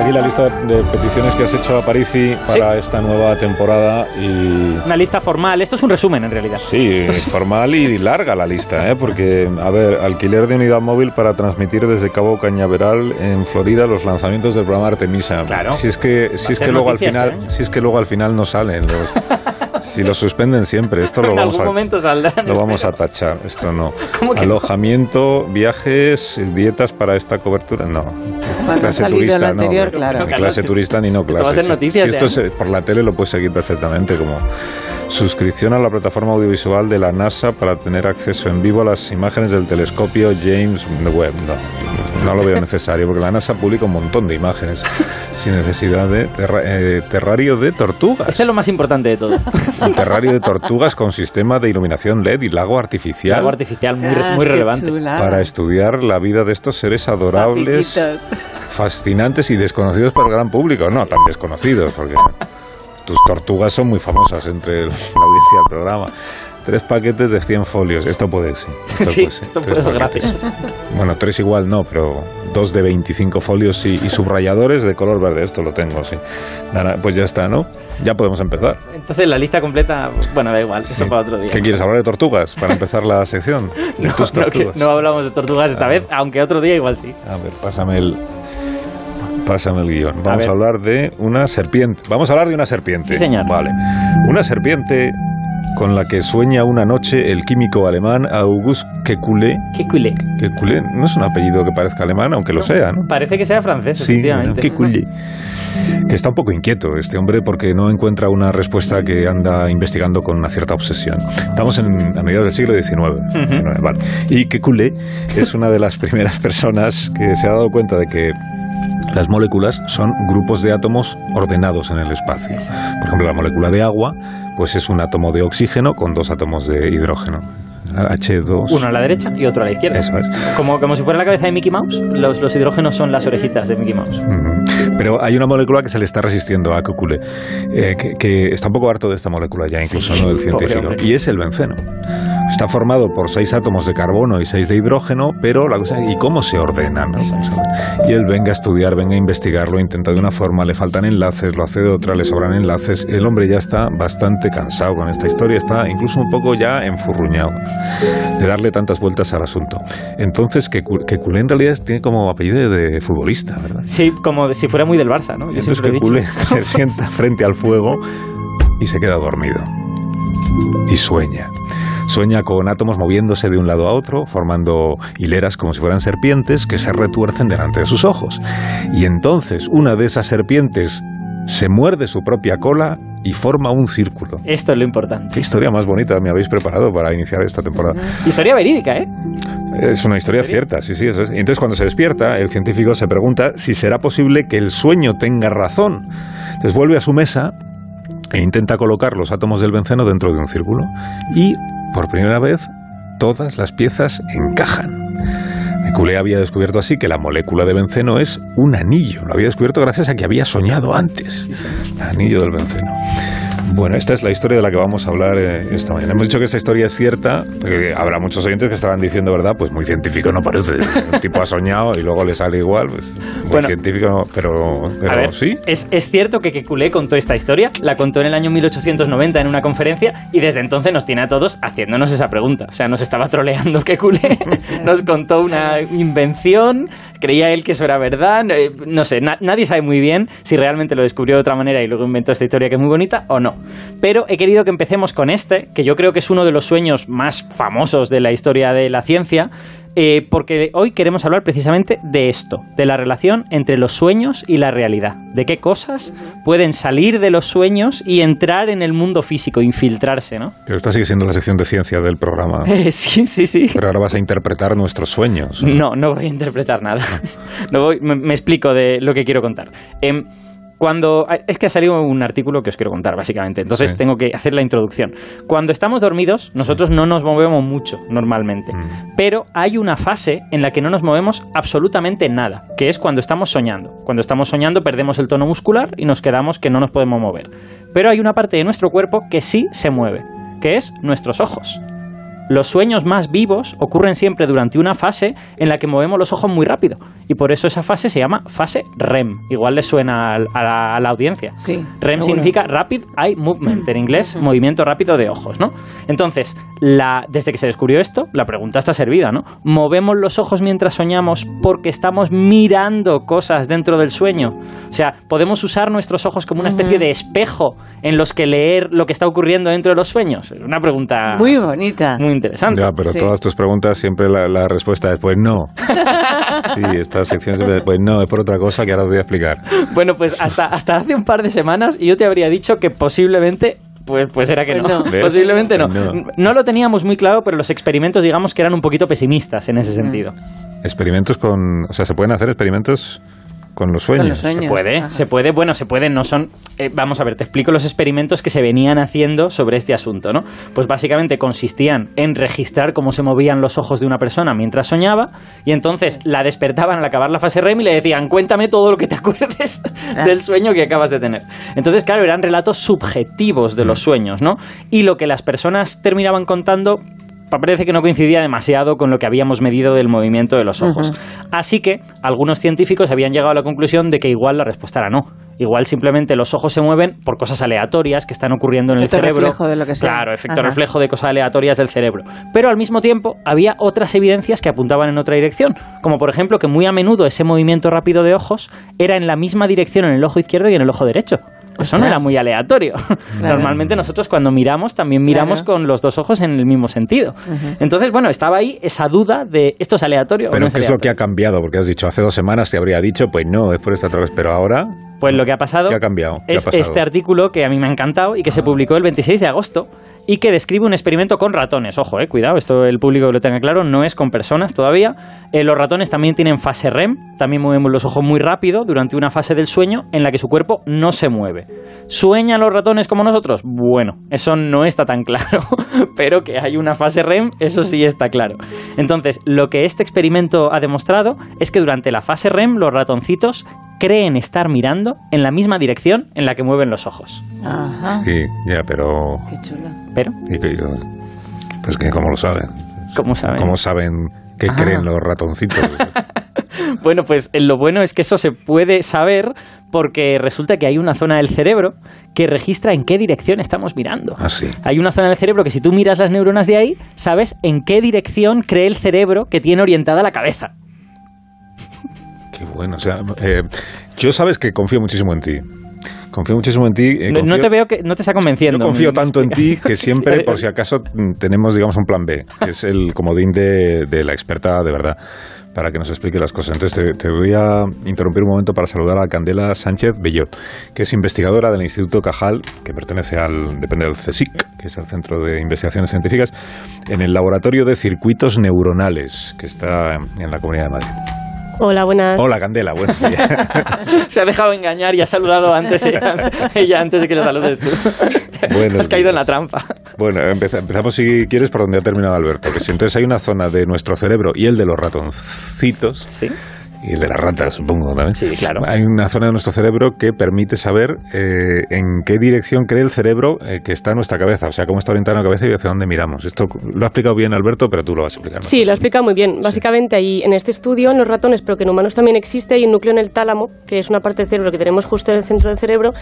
Aquí la lista de peticiones que has hecho a Parisi para esta nueva temporada y... Una lista formal. Esto es un resumen, en realidad. Sí, es- formal y larga la lista, ¿eh? porque, a ver, alquiler de unidad móvil para transmitir desde Cabo Cañaveral en Florida los lanzamientos del programa Artemisa. Claro. Si es que, si es que luego al noticia final, este año. si es que luego al final no salen los, si los suspenden siempre, esto lo vamos algún a, saldrán. lo vamos a tachar, esto no. ¿Cómo que no? Alojamiento, viajes, dietas para esta cobertura, no. Bueno, salido el anterior, no, claro. clase turista ni no Esto va a clase. ser Si noticias Si esto ya. es, por la tele lo puedes seguir perfectamente como suscripción a la plataforma audiovisual de la NASA para tener acceso en vivo a las imágenes del telescopio James Webb. No, no lo veo necesario porque la NASA publica un montón de imágenes sin necesidad de terra- eh, terrario de tortugas. Este es lo más importante de todo. Un terrario de tortugas con sistema de iluminación LED y lago artificial. Algo artificial muy, Ah, muy relevante. para estudiar la vida de estos seres adorables, Papiquitos. fascinantes y desconocidos para el gran público. No tan desconocidos, porque tus tortugas son muy famosas entre la audiencia del programa. Tres paquetes de 100 folios. Esto puede, sí. Sí, puede, sí. esto puedo, paquetes. gracias. Bueno, tres igual no, pero dos de 25 folios y, y subrayadores de color verde. Esto lo tengo, sí. Pues ya está, ¿no? Ya podemos empezar. Entonces la lista completa, bueno, da igual, eso Sí. para otro día. ¿Qué quieres hablar de tortugas para empezar la sección? No, no, que tortugas. no hablamos de tortugas esta Ah. vez, aunque otro día igual sí. A ver, pásame el. Pásame el guion. Vamos a, hablar de una serpiente. Vamos a hablar de una serpiente. Sí, señor. Vale. Una serpiente con la que sueña una noche el químico alemán Auguste Kekulé. Culé. Kekulé no es un apellido que parezca alemán, aunque lo sea, ¿no? Parece que sea francés, Sí, efectivamente. Kekulé. Que está un poco inquieto este hombre porque no encuentra una respuesta que anda investigando con una cierta obsesión. Estamos en, a mediados del siglo XIX. XIX, vale. Y Kekulé es una de las primeras personas que se ha dado cuenta de que las moléculas son grupos de átomos ordenados en el espacio. Por ejemplo, la molécula de agua pues es un átomo de oxígeno con dos átomos de hidrógeno. H2. Uno a la derecha y otro a la izquierda. Eso es. Como, como si fuera la cabeza de Mickey Mouse, los, los hidrógenos son las orejitas de Mickey Mouse. Pero hay una molécula que se le está resistiendo a Kekulé, eh, que, que está un poco harto de esta molécula ya, incluso Sí, no del pobre científico, y es el benceno. Está formado por seis átomos de carbono y seis de hidrógeno, pero la cosa ¿y cómo se ordenan? no? Y él venga a estudiar, venga a investigar, lo intenta de una forma, le faltan enlaces, lo hace de otra, le sobran enlaces. El hombre ya está bastante cansado con esta historia, está incluso un poco ya enfurruñado de darle tantas vueltas al asunto. Entonces, que Kekulé en realidad tiene como apellido de futbolista, ¿verdad? Sí, como si fuera muy del Barça, ¿no? Yo Entonces que dicho. se sienta frente al fuego y se queda dormido. Y sueña. Sueña con átomos moviéndose de un lado a otro, formando hileras como si fueran serpientes que se retuercen delante de sus ojos. Y entonces una de esas serpientes se muerde su propia cola y forma un círculo. Esto es lo importante. Qué historia más bonita me habéis preparado para iniciar esta temporada. Historia verídica, ¿eh? Es una historia cierta, sí, sí, eso es. Entonces cuando se despierta, el científico se pregunta si será posible que el sueño tenga razón. Entonces vuelve a su mesa e intenta colocar los átomos del benceno dentro de un círculo. Y por primera vez, todas las piezas encajan. Kekulé había descubierto así que la molécula de benceno es un anillo. Lo había descubierto gracias a que había soñado antes. El anillo del benceno. Bueno, esta es la historia de la que vamos a hablar eh, esta mañana. Hemos dicho que esta historia es cierta, porque habrá muchos oyentes que estarán diciendo, ¿verdad? Pues muy científico no parece. El tipo ha soñado y luego le sale igual. Pues, muy Bueno. científico, no, pero, pero A ver, sí. es, es cierto que Kekulé contó esta historia, la contó en el año 1890 en una conferencia y desde entonces nos tiene a todos haciéndonos esa pregunta. O sea, nos estaba troleando Kekulé, nos contó una invención, creía él que eso era verdad, eh, no sé, na- nadie sabe muy bien si realmente lo descubrió de otra manera y luego inventó esta historia que es muy bonita o no. Pero he querido que empecemos con este, que yo creo que es uno de los sueños más famosos de la historia de la ciencia, eh, porque hoy queremos hablar precisamente de esto, de la relación entre los sueños y la realidad, de qué cosas pueden salir de los sueños y entrar en el mundo físico, infiltrarse, ¿no? Pero esta sigue siendo la sección de ciencia del programa. sí, sí, sí. Pero ahora vas a interpretar nuestros sueños. No, no, voy a interpretar nada. No voy, me, explico de lo que quiero contar. Em, cuando es que ha salido un artículo que os quiero contar básicamente, entonces tengo que hacer la introducción. Cuando estamos dormidos, nosotros no nos movemos mucho normalmente, mm. pero hay una fase en la que no nos movemos absolutamente nada, que es cuando estamos soñando. Cuando estamos soñando perdemos el tono muscular y nos quedamos que no nos podemos mover. Pero hay una parte de nuestro cuerpo que sí se mueve, que es nuestros ojos. Los sueños más vivos ocurren siempre durante una fase en la que movemos los ojos muy rápido. Y por eso esa fase se llama fase REM. Igual le suena a, la, audiencia. Sí, REM significa Rapid Eye Movement, en inglés, movimiento rápido de ojos, ¿no? Entonces, la, desde que se descubrió esto, la pregunta está servida, ¿no? ¿Movemos los ojos mientras soñamos porque estamos mirando cosas dentro del sueño? O sea, ¿podemos usar nuestros ojos como una especie de espejo en los que leer lo que está ocurriendo dentro de los sueños? Una pregunta... Muy bonita. Muy interesante. Ya, pero todas tus preguntas siempre la, respuesta es pues no. sí, esta sección siempre pues no, es por otra cosa que ahora os voy a explicar. Bueno, pues hasta, hasta hace un par de semanas yo te habría dicho que posiblemente pues, pues era que pues no. Posiblemente no. no. no. lo teníamos muy claro, pero los experimentos, digamos que eran un poquito pesimistas en ese sentido. Experimentos con. O sea, se pueden hacer experimentos con los sueños. Se puede, se puede, bueno, se puede, no son... Eh, vamos a ver, te explico los experimentos que se venían haciendo sobre este asunto, ¿no? Pues básicamente consistían en registrar cómo se movían los ojos de una persona mientras soñaba y entonces la despertaban al acabar la fase REM y le decían, cuéntame todo lo que te acuerdes del sueño que acabas de tener. Entonces, claro, eran relatos subjetivos de los mm. sueños, ¿no? Y lo que las personas terminaban contando parece que no coincidía demasiado con lo que habíamos medido del movimiento de los ojos. Así que algunos científicos habían llegado a la conclusión de que igual la respuesta era no. Igual simplemente los ojos se mueven por cosas aleatorias que están ocurriendo en el cerebro. Reflejo de lo que sea. Claro, efecto reflejo de cosas aleatorias del cerebro. Pero al mismo tiempo había otras evidencias que apuntaban en otra dirección, como por ejemplo que muy a menudo ese movimiento rápido de ojos era en la misma dirección en el ojo izquierdo y en el ojo derecho. Eso no era muy aleatorio. Normalmente nosotros cuando miramos también miramos con los dos ojos en el mismo sentido. Entonces, bueno, estaba ahí esa duda de esto es aleatorio pero o no ¿qué es, lo que ha cambiado? Porque has dicho hace dos semanas te habría dicho, pues no, es por esta otra vez, pero ahora... Pues lo que ha pasado ha cambiado? es este artículo que a mí me ha encantado y que se ah. publicó el 26 de agosto y que describe un experimento con ratones. Ojo, eh, cuidado, esto el público lo tenga claro, no es con personas todavía. Eh, los ratones también tienen fase REM, también movemos los ojos muy rápido durante una fase del sueño en la que su cuerpo no se mueve. ¿Sueñan los ratones como nosotros? Bueno, eso no está tan claro, pero que hay una fase REM, eso sí está claro. Entonces, lo que este experimento ha demostrado es que durante la fase REM los ratoncitos creen estar mirando en la misma dirección en la que mueven los ojos. Ajá. Sí, ya, pero... Qué chulo. ¿Pero? pues que, ¿cómo lo saben? ¿Cómo saben? ¿Cómo saben qué creen los ratoncitos? bueno, pues lo bueno es que eso se puede saber porque resulta que hay una zona del cerebro que registra en qué dirección estamos mirando. Ah, sí. Hay una zona del cerebro que si tú miras las neuronas de ahí, sabes en qué dirección cree el cerebro que tiene orientada la cabeza. Qué bueno, o sea, eh, yo sabes que confío muchísimo en ti. Confío muchísimo en ti. Eh, no, te veo que no te está convenciendo. Yo confío tanto en ti que siempre, por si acaso, tenemos, digamos, un plan B, que es el comodín de, la experta de verdad para que nos explique las cosas. Entonces te, voy a interrumpir un momento para saludar a Candela Sánchez Bellot, que es investigadora del Instituto Cajal, que pertenece al, depende del CSIC, que es el Centro de Investigaciones Científicas, en el Laboratorio de Circuitos Neuronales, que está en la Comunidad de Madrid. Hola, buenas. Hola, Candela, buenos días. Se ha dejado engañar y ha saludado antes ella, antes de que le saludes tú. Bueno, Has caído en la trampa. Bueno, empezamos si quieres por donde ha terminado Alberto. Que si entonces hay una zona de nuestro cerebro y el de los ratoncitos. Sí y el de las ratas, supongo también. Sí, claro. Hay una zona de nuestro cerebro que permite saber eh, en qué dirección cree el cerebro eh, que está nuestra cabeza, o sea, cómo está orientada la cabeza y hacia dónde miramos. Esto lo ha explicado bien Alberto, pero tú lo vas a explicar. Sí, lo ha explicado muy bien. Básicamente, ahí en este estudio, en los ratones, pero que en humanos también existe, hay un núcleo en el tálamo, que es una parte del cerebro que tenemos justo en el centro del cerebro,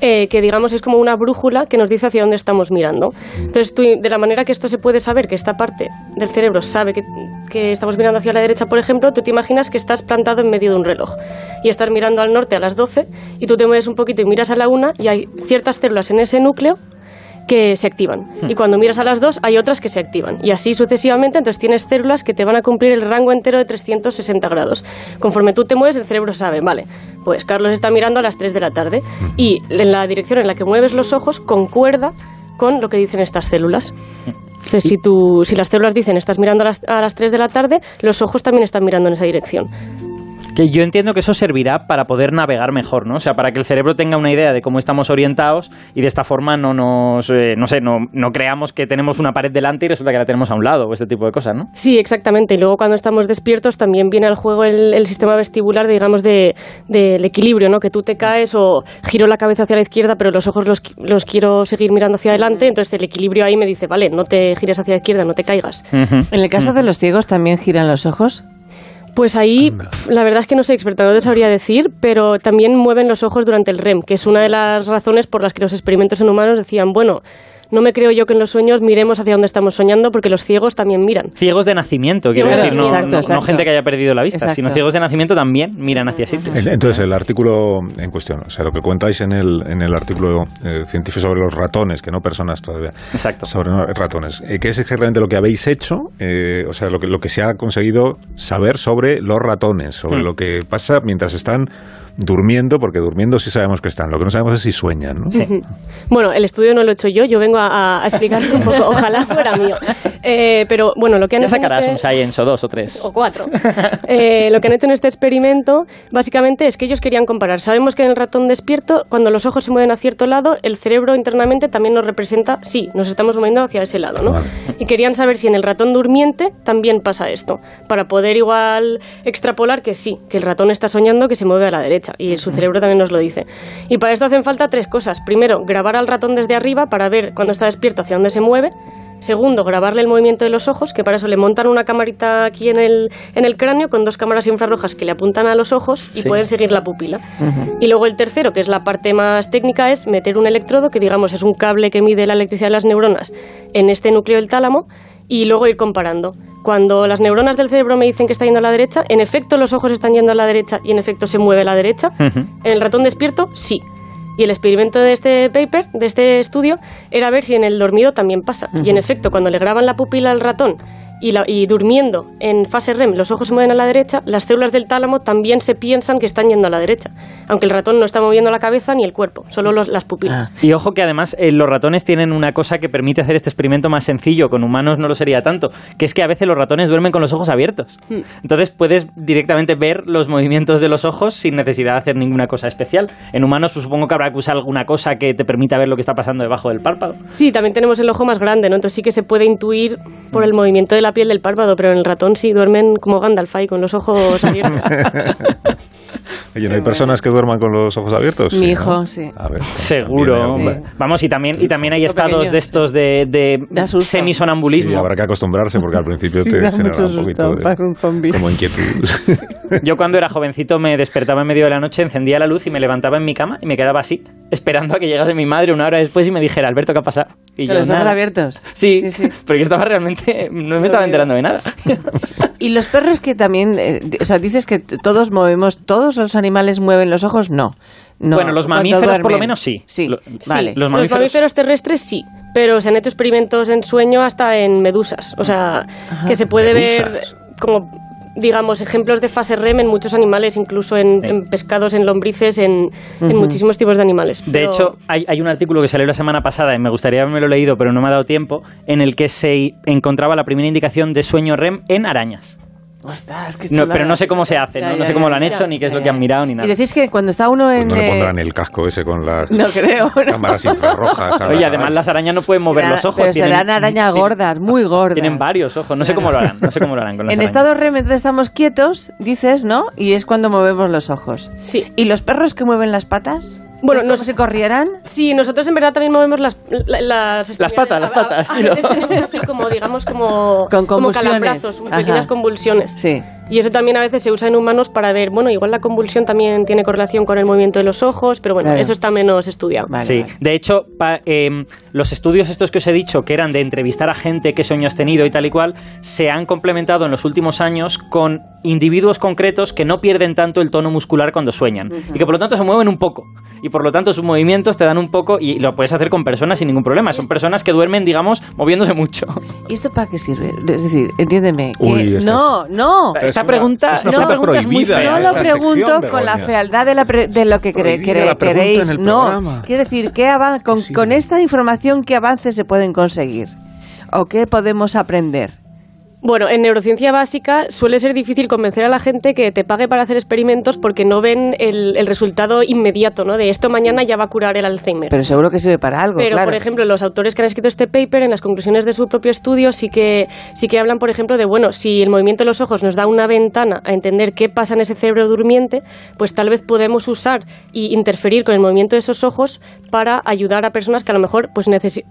eh, que digamos es como una brújula que nos dice hacia dónde estamos mirando. Mm. Entonces, tú, de la manera que esto se puede saber, que esta parte del cerebro sabe que, que estamos mirando hacia la derecha, por ejemplo, tú te imaginas que estás plantado en medio de un reloj y estás mirando al norte a las 12 y tú te mueves un poquito y miras a la una y hay ciertas células en ese núcleo que se activan. Hmm. Y cuando miras a las dos, hay otras que se activan. Y así sucesivamente, entonces tienes células que te van a cumplir el rango entero de 360 grados. Conforme tú te mueves, el cerebro sabe, vale, pues Carlos está mirando a las 3 de la tarde hmm. y en la dirección en la que mueves los ojos concuerda con lo que dicen estas células. Entonces, si, tú, si las células dicen estás mirando a las, a las 3 de la tarde, los ojos también están mirando en esa dirección. Que yo entiendo que eso servirá para poder navegar mejor, ¿no? O sea, para que el cerebro tenga una idea de cómo estamos orientados y de esta forma no nos, eh, no sé, no, no, creamos que tenemos una pared delante y resulta que la tenemos a un lado o este tipo de cosas, ¿no? Sí, exactamente. Y luego cuando estamos despiertos también viene al juego el, sistema vestibular, digamos, del de, equilibrio, ¿no? Que tú te caes o giro la cabeza hacia la izquierda, pero los ojos los, los quiero seguir mirando hacia adelante, entonces el equilibrio ahí me dice, vale, no te gires hacia la izquierda, no te caigas. En el caso de los ciegos también giran los ojos. Pues ahí, la verdad es que no soy experta, no te sabría decir, pero también mueven los ojos durante el REM, que es una de las razones por las que los experimentos en humanos decían, bueno, no me creo yo que en los sueños miremos hacia donde estamos soñando porque los ciegos también miran. Ciegos de nacimiento, quiero decir, no, gente que haya perdido la vista, sino ciegos de nacimiento también miran hacia sitios. Entonces, el artículo en cuestión, o sea, lo que contáis en el, en el artículo eh, científico sobre los ratones, que no personas todavía, Exacto. sobre ratones, eh, ¿qué es exactamente lo que habéis hecho? Eh, o sea, lo que, lo que se ha conseguido saber sobre los ratones, sobre hmm. lo que pasa mientras están durmiendo, porque durmiendo sí sabemos que están, lo que no sabemos es si sueñan. ¿no? Bueno, el estudio no lo he hecho yo, yo vengo a, a explicar un poco, ojalá fuera mío. Eh, pero bueno, lo que han ya hecho. sacarás este un Science o dos o tres. O cuatro. Eh, lo que han hecho en este experimento, básicamente, es que ellos querían comparar. Sabemos que en el ratón despierto, cuando los ojos se mueven a cierto lado, el cerebro internamente también nos representa, sí, nos estamos moviendo hacia ese lado, ¿no? Y querían saber si en el ratón durmiente también pasa esto, para poder igual extrapolar que sí, que el ratón está soñando que se mueve a la derecha y su cerebro también nos lo dice. Y para esto hacen falta tres cosas. Primero, grabar al ratón desde arriba para ver cuando está despierto hacia dónde se mueve. Segundo, grabarle el movimiento de los ojos, que para eso le montan una camarita aquí en el, en el cráneo con dos cámaras infrarrojas que le apuntan a los ojos y pueden seguir la pupila. Y luego el tercero, que es la parte más técnica, es meter un electrodo, que digamos es un cable que mide la electricidad de las neuronas, en este núcleo del tálamo y luego ir comparando. Cuando las neuronas del cerebro me dicen que está yendo a la derecha, en efecto los ojos están yendo a la derecha y en efecto se mueve a la derecha. En el ratón despierto, sí. Y el experimento de este paper, de este estudio, era ver si en el dormido también pasa. Y en efecto, cuando le graban la pupila al ratón y, durmiendo en fase REM los ojos se mueven a la derecha, las células del tálamo también se piensan que están yendo a la derecha, aunque el ratón no está moviendo la cabeza ni el cuerpo, solo las pupilas. Ah. Y ojo que además eh, los ratones tienen una cosa que permite hacer este experimento más sencillo, con humanos no lo sería tanto, que es que a veces los ratones duermen con los ojos abiertos. Hmm. Entonces puedes directamente ver los movimientos de los ojos sin necesidad de hacer ninguna cosa especial. En humanos pues, supongo que habrá que usar alguna cosa que te permita ver lo que está pasando debajo del párpado. Sí, también tenemos el ojo más grande, ¿no? Entonces sí que se puede intuir por el movimiento de la piel del párpado, pero en el ratón sí duermen como Gandalf con los ojos abiertos. Oye, ¿no hay personas que duerman con los ojos abiertos? Mi hijo, sí. Seguro. Vamos, y también, y también hay estados de estos de, de, semisonambulismo. Sí, habrá que acostumbrarse porque al principio te genera un poquito de, como inquietud. Yo cuando era jovencito me despertaba en medio de la noche, encendía la luz y me levantaba en mi cama y me quedaba así, esperando a que llegase mi madre una hora después y me dijera, Alberto, ¿qué ha pasado? Y ¿Con los ojos abiertos? Sí, sí, pero yo estaba realmente, no me estaba enterando de nada. ¿Y los perros que también, eh, o sea, dices que todos movemos, todos los animales mueven los ojos? No. bueno, los mamíferos por lo menos sí. Sí, vale. los, mamíferos... terrestres sí, pero se han hecho experimentos en sueño hasta en medusas. O sea, que se puede ver como digamos, ejemplos de fase REM en muchos animales, incluso en, pescados, en lombrices, en, muchísimos tipos de animales. De hecho, hay, hay, un artículo que salió la semana pasada, y me gustaría haberme lo leído, pero no me ha dado tiempo, en el que se encontraba la primera indicación de sueño REM en arañas no, pero no sé cómo se hace, ¿no? sé cómo lo han hecho, ni qué es lo que han mirado, ni nada. Y decís que cuando está uno en... Pues no le pondrán el casco ese con las no creo, cámaras infrarrojas. Oye, además las arañas no pueden mover los ojos. Pero serán arañas gordas, muy gordas. Tienen varios ojos, no sé cómo lo harán, no sé cómo lo harán con las En estado REM entonces estamos quietos, dices, ¿no? Y es cuando movemos los ojos. Sí. ¿Y los perros que mueven las patas? Bueno, no se corrieran? Sí, nosotros en verdad también movemos las las, las patas, las patas, así como digamos como con como calambrazos, pequeñas convulsiones. Sí. Y eso también a veces se usa en humanos para ver, bueno, igual la convulsión también tiene correlación con el movimiento de los ojos, pero bueno, Claro. eso está menos estudiado. Vale, sí, vale. de hecho, pa- em, los estudios estos que os he dicho, que eran de entrevistar a gente qué sueño has tenido y tal y cual, se han complementado en los últimos años con individuos concretos que no pierden tanto el tono muscular cuando sueñan y que por lo tanto se mueven un poco y por lo tanto sus movimientos te dan un poco y lo puedes hacer con personas sin ningún problema. Son personas que duermen, digamos, moviéndose mucho. ¿Y esto para qué sirve? Es decir, entiéndeme. que- Uy, esta no, no. Es Esta pregunta, es una pregunta es muy fea. No lo pregunto sección, con la fealdad de, la pre- de lo que, cre- cre- queréis. no, quiero decir, ¿qué avan- con, Sí. con esta información, ¿qué avances se pueden conseguir? ¿O qué podemos aprender? Bueno, en neurociencia básica suele ser difícil convencer a la gente que te pague para hacer experimentos porque no ven el, el resultado inmediato, ¿no? De esto mañana ya va a curar el Alzheimer. Pero seguro que sirve para algo, Pero, claro. por ejemplo, los autores que han escrito este paper, en las conclusiones de su propio estudio, sí que, sí que hablan, por ejemplo, de, bueno, si el movimiento de los ojos nos da una ventana a entender qué pasa en ese cerebro durmiente, pues tal vez podemos usar y interferir con el movimiento de esos ojos para ayudar a personas que a lo mejor pues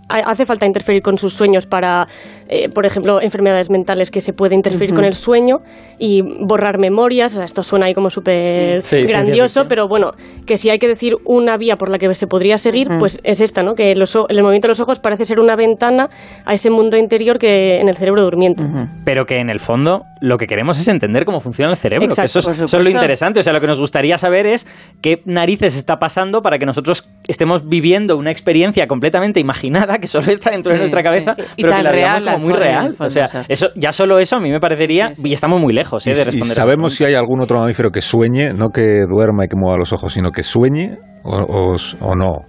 hace falta interferir con sus sueños para, eh, por ejemplo, enfermedades mentales que se puede interferir con el sueño y borrar memorias. O sea, esto suena ahí como súper Sí, sí, ciencia grandioso, pero bueno, que si hay que decir una vía por la que se podría seguir, pues es esta, ¿no? Que los o- el movimiento de los ojos parece ser una ventana a ese mundo interior que en el cerebro durmiente. pero que en el fondo lo que queremos es entender cómo funciona el cerebro. que eso, es, por eso es lo interesante. O sea, lo que nos gustaría saber es qué narices está pasando para que nosotros estemos viviendo una experiencia completamente imaginada que solo está dentro de nuestra cabeza, sí, sí. Y pero que tan la real, al como muy real. fondo, o sea, eso, ya solo eso a mí me parecería, y estamos muy lejos eh, ¿Y, de y responder. sabemos si hay algún otro mamífero que sueñe, no que duerma y que mueva los ojos, sino que sueñe o, o- o no?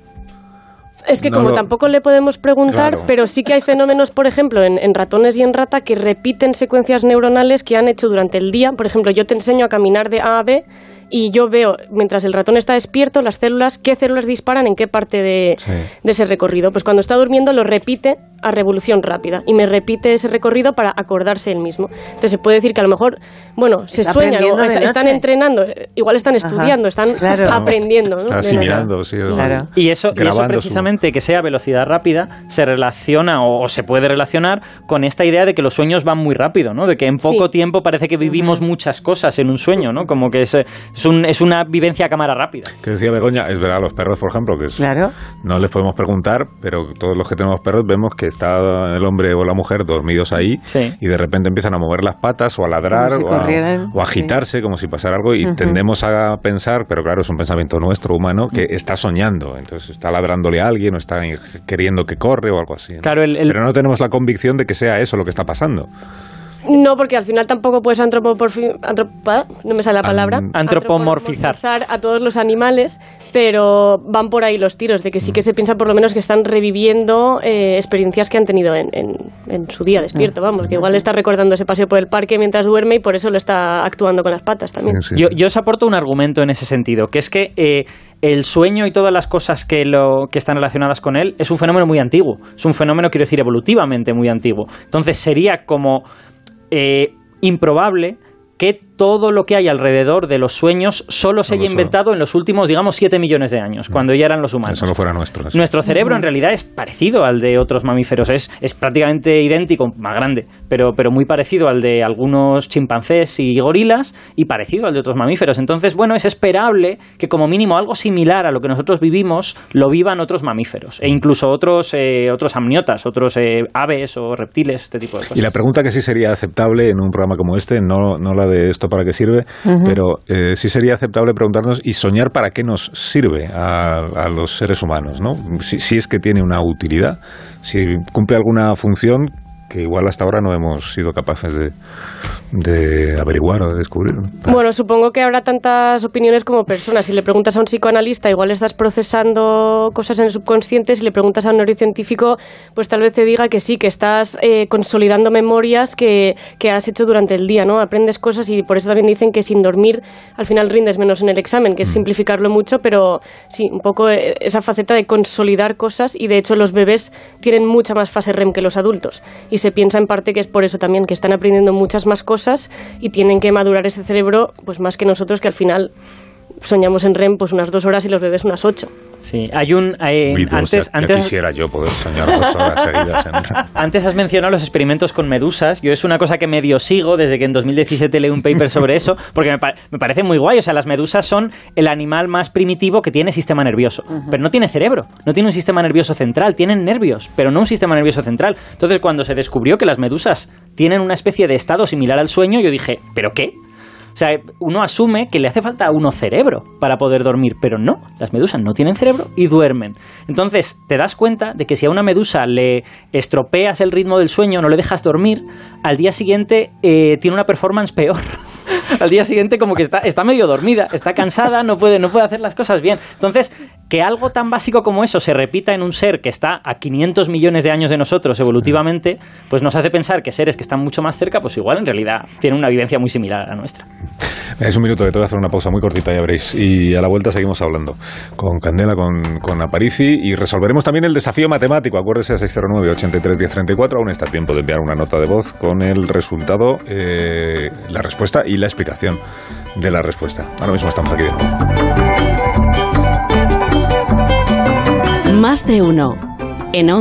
Es que No como lo- tampoco le podemos preguntar, Claro. pero sí que hay fenómenos, por ejemplo, en, en ratones y en rata que repiten secuencias neuronales que han hecho durante el día. Por ejemplo, yo te enseño a caminar de A a B y yo veo, mientras el ratón está despierto, las células, qué células disparan en qué parte de, Sí. de ese recorrido. Pues cuando está durmiendo lo repite a revolución rápida y me repite ese recorrido para acordarse él mismo. Entonces se puede decir que a lo mejor, bueno, se Está sueñan, o están entrenando, eh, igual están estudiando, están claro. aprendiendo. ¿no? Asimilando, sí. Claro. Y eso, y eso grabando su- precisamente, que sea velocidad rápida, se relaciona o, o se puede relacionar con esta idea de que los sueños van muy rápido, ¿no? De que en poco Sí. tiempo parece que vivimos muchas cosas en un sueño, ¿no? Como que es, es, un- es una vivencia a cámara rápida. Que decía Begoña, es verdad, los perros, por ejemplo, que es- Claro. no les podemos preguntar, pero todos los que tenemos perros vemos que está el hombre o la mujer dormidos ahí Sí. y de repente empiezan a mover las patas o a ladrar o, a, o agitarse como si pasara algo y tendemos a pensar, pero claro, es un pensamiento nuestro humano que está soñando, entonces está ladrándole a alguien o está queriendo que corre o algo así. ¿no? Claro, el- el- Pero no tenemos la convicción de que sea eso lo que está pasando. No, porque al final tampoco puedes antropa- no me sale la palabra. An- Antropomorfizar. a todos los animales, pero van por ahí los tiros, de que sí que se piensa por lo menos que están reviviendo eh, experiencias que han tenido en, en- en su día despierto, vamos, que igual está recordando ese paseo por el parque mientras duerme y por eso lo está actuando con las patas también. Sí, sí. Yo, yo os aporto un argumento en ese sentido, que es que eh, el sueño y todas las cosas que, lo, que están relacionadas con él es un fenómeno muy antiguo. Es un fenómeno, quiero decir, evolutivamente muy antiguo. Entonces sería como eh, improbable que todo lo que hay alrededor de los sueños solo se Solo, haya solo. inventado en los últimos, digamos, 7 millones de años, cuando ya eran los Que humanos. solo fuera nuestro. eso. Nuestro cerebro en realidad es parecido al de otros mamíferos, es, es prácticamente idéntico, más grande, pero, pero muy parecido al de algunos chimpancés y gorilas y parecido al de otros mamíferos. Entonces, bueno, es esperable que como mínimo algo similar a lo que nosotros vivimos lo vivan otros mamíferos e incluso otros, eh, otros amniotas, otros eh, aves o reptiles, este tipo de cosas. Y la pregunta que sí sería aceptable en un programa como este, no, no la de esto para qué sirve, pero eh, sí sería aceptable preguntarnos y soñar para qué nos sirve a, a los seres humanos, ¿no? Si, si es que tiene una utilidad, si cumple alguna función que igual hasta ahora no hemos sido capaces de, de averiguar o de descubrir. Bueno, supongo que habrá tantas opiniones como personas. Si le preguntas a un psicoanalista, igual estás procesando cosas en el subconsciente. Si le preguntas a un neurocientífico, pues tal vez te diga que sí, que estás eh, consolidando memorias que, que has hecho durante el día, ¿no? Aprendes cosas y por eso también dicen que sin dormir al final rindes menos en el examen, que es simplificarlo mucho, pero sí, un poco eh, esa faceta de consolidar cosas y de hecho los bebés tienen mucha más fase REM que los adultos y se piensa en parte que es por eso también que están aprendiendo muchas más cosas y tienen que madurar ese cerebro pues más que nosotros que al final soñamos en REM pues unas dos horas y los bebés unas ocho. Sí, hay un... hay- Uy, dos, antes, ya- ya antes, quisiera yo poder soñar dos horas seguidas. en- Antes has mencionado los experimentos con medusas. Yo es una cosa que medio sigo desde que en 2017 leí un paper sobre eso, porque me, pa- me parece muy guay. O sea, las medusas son el animal más primitivo que tiene sistema nervioso, pero no tiene cerebro, no tiene un sistema nervioso central, tienen nervios, pero no un sistema nervioso central. Entonces, cuando se descubrió que las medusas tienen una especie de estado similar al sueño, yo dije, ¿pero qué? O sea, uno asume que le hace falta a uno cerebro para poder dormir, pero no, las medusas no tienen cerebro y duermen. Entonces, te das cuenta de que si a una medusa le estropeas el ritmo del sueño, no le dejas dormir, al día siguiente eh, tiene una performance peor. al día siguiente como que está, está medio dormida, está cansada, no puede, no puede hacer las cosas bien. Entonces, que algo tan básico como eso se repita en un ser que está a 500 millones de años de nosotros evolutivamente, pues nos hace pensar que seres que están mucho más cerca, pues igual en realidad tienen una vivencia muy similar a la nuestra. Es un minuto que te voy a hacer una pausa muy cortita, ya veréis. Y a la vuelta seguimos hablando con Candela, con, con Aparici y resolveremos también el desafío matemático. Acuérdese 609-83-1034. Aún está tiempo de enviar una nota de voz con el resultado, eh, la respuesta y la explicación de la respuesta. Ahora mismo estamos aquí de nuevo. Más de uno. En